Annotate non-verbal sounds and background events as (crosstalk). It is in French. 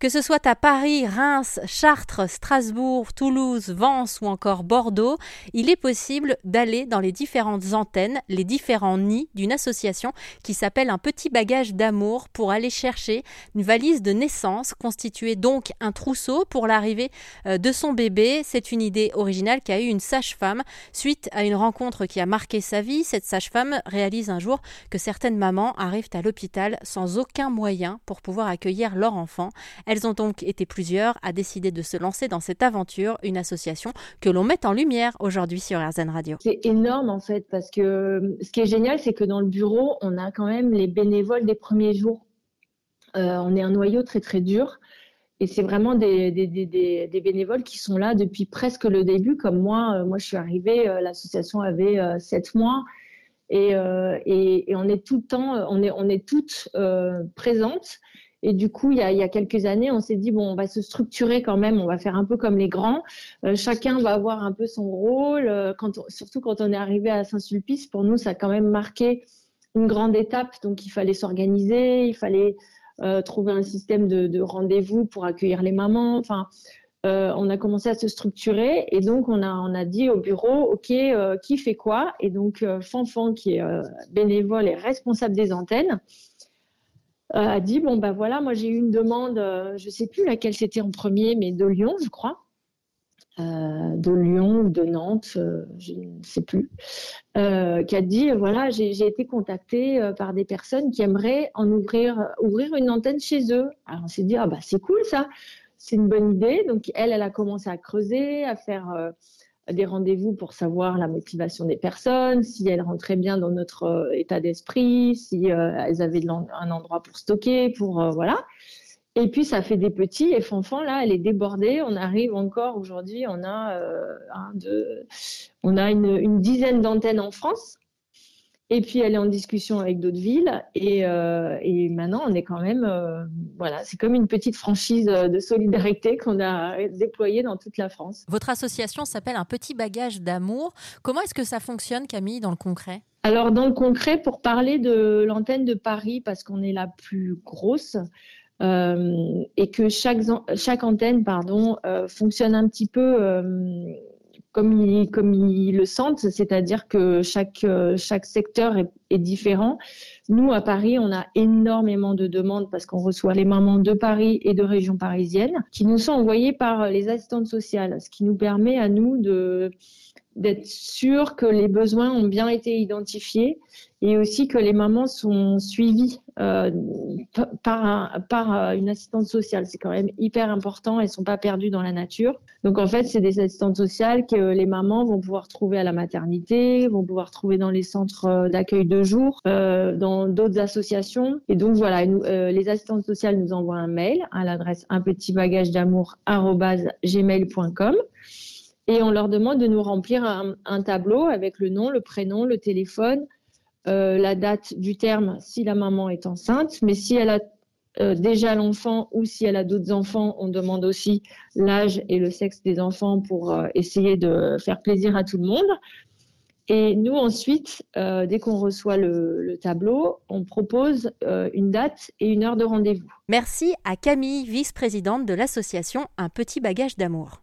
Que ce soit à Paris, Reims, Chartres, Strasbourg, Toulouse, Vence ou encore Bordeaux, il est possible d'aller dans les différentes antennes, les différents nids d'une association qui s'appelle un petit bagage d'amour pour aller chercher une valise de naissance constituée donc un trousseau pour l'arrivée euh, de son bébé. C'est une idée originale qu'a eu une sage-femme suite à une rencontre qui a marqué sa vie. Cette sage-femme réalise un jour que certaines mamans arrivent à l'hôpital sans aucun moyen pour pouvoir accueillir leur enfant. Elles ont donc été plusieurs à décider de se lancer dans cette aventure, une association que l'on met en lumière aujourd'hui sur RZN Radio. C'est énorme en fait parce que ce qui est génial, c'est que dans le bureau, on a quand même les bénévoles des premiers jours. Euh, on est un noyau très très dur. Et c'est vraiment des, bénévoles qui sont là depuis presque le début. Comme moi, euh, moi je suis arrivée, euh, l'association avait sept mois. Et, on est tout le temps, on est, on est toutes présentes. Et du coup, il y, a, quelques années, on s'est dit bon, on va se structurer quand même, on va faire un peu comme les grands. Euh, chacun va avoir un peu son rôle. Euh, surtout quand on est arrivé à Saint-Sulpice, pour nous, ça a quand même marqué une grande étape. Donc, il fallait s'organiser, il fallait euh, trouver un système de, de rendez-vous pour accueillir les mamans. Enfin, on a commencé à se structurer et donc on a, dit au bureau, ok, qui fait quoi? Et donc Fanfan, qui est bénévole et responsable des antennes, a dit bon ben voilà, moi j'ai eu une demande, euh, je sais plus laquelle c'était en premier, mais de Lyon, je crois. Euh, de Lyon ou de Nantes, je ne sais plus, qui a dit voilà j'ai été contactée par des personnes qui aimeraient en ouvrir ouvrir une antenne chez eux. Alors on s'est dit ah bah c'est cool ça, c'est une bonne idée. Donc elle elle a commencé à creuser, à faire des rendez-vous pour savoir la motivation des personnes, si elles rentraient bien dans notre euh, état d'esprit, si euh, elles avaient un endroit pour stocker, pour euh, voilà. Et puis ça fait des petits et Fanfan là, elle est débordée. On arrive encore aujourd'hui, on a on a une, une dizaine d'antennes en France. Et puis elle est en discussion avec d'autres villes. Et, euh, et, maintenant, on est quand même, euh, voilà, c'est comme une petite franchise de solidarité (laughs) qu'on a déployée dans toute la France. Votre association s'appelle Un petit bagage d'amour. Comment est-ce que ça fonctionne, Camille, dans le concret? Alors dans le concret, pour parler de l'antenne de Paris, parce qu'on est la plus grosse. Euh, et que chaque, chaque antenne pardon, euh, fonctionne un petit peu euh, comme ils, le sentent, c'est-à-dire que chaque, euh, chaque secteur est, est, différent. Nous, à Paris, on a énormément de demandes parce qu'on reçoit les mamans de Paris et de régions parisiennes qui nous sont envoyées par les assistantes sociales, ce qui nous permet à nous de d'être sûr que les besoins ont bien été identifiés et aussi que les mamans sont suivies euh, par, par euh, une assistante sociale. C'est quand même hyper important. Elles sont pas perdues dans la nature. Donc en fait, c'est des assistantes sociales que les mamans vont pouvoir trouver à la maternité, vont pouvoir trouver dans les centres euh, d'accueil de jour, dans d'autres associations. Et donc voilà, les assistantes sociales nous envoient un mail à l'adresse un petit bagage d'amour@gmail.com et on leur demande de nous remplir un, tableau avec le nom, le prénom, le téléphone, euh, la date du terme si la maman est enceinte, mais si elle a euh, déjà l'enfant ou si elle a d'autres enfants, on demande aussi l'âge et le sexe des enfants pour euh, essayer de faire plaisir à tout le monde. Et nous, ensuite, dès qu'on reçoit le, tableau, on propose une date et une heure de rendez-vous. Merci à Camille, vice-présidente de l'association Un petit bagage d'amour.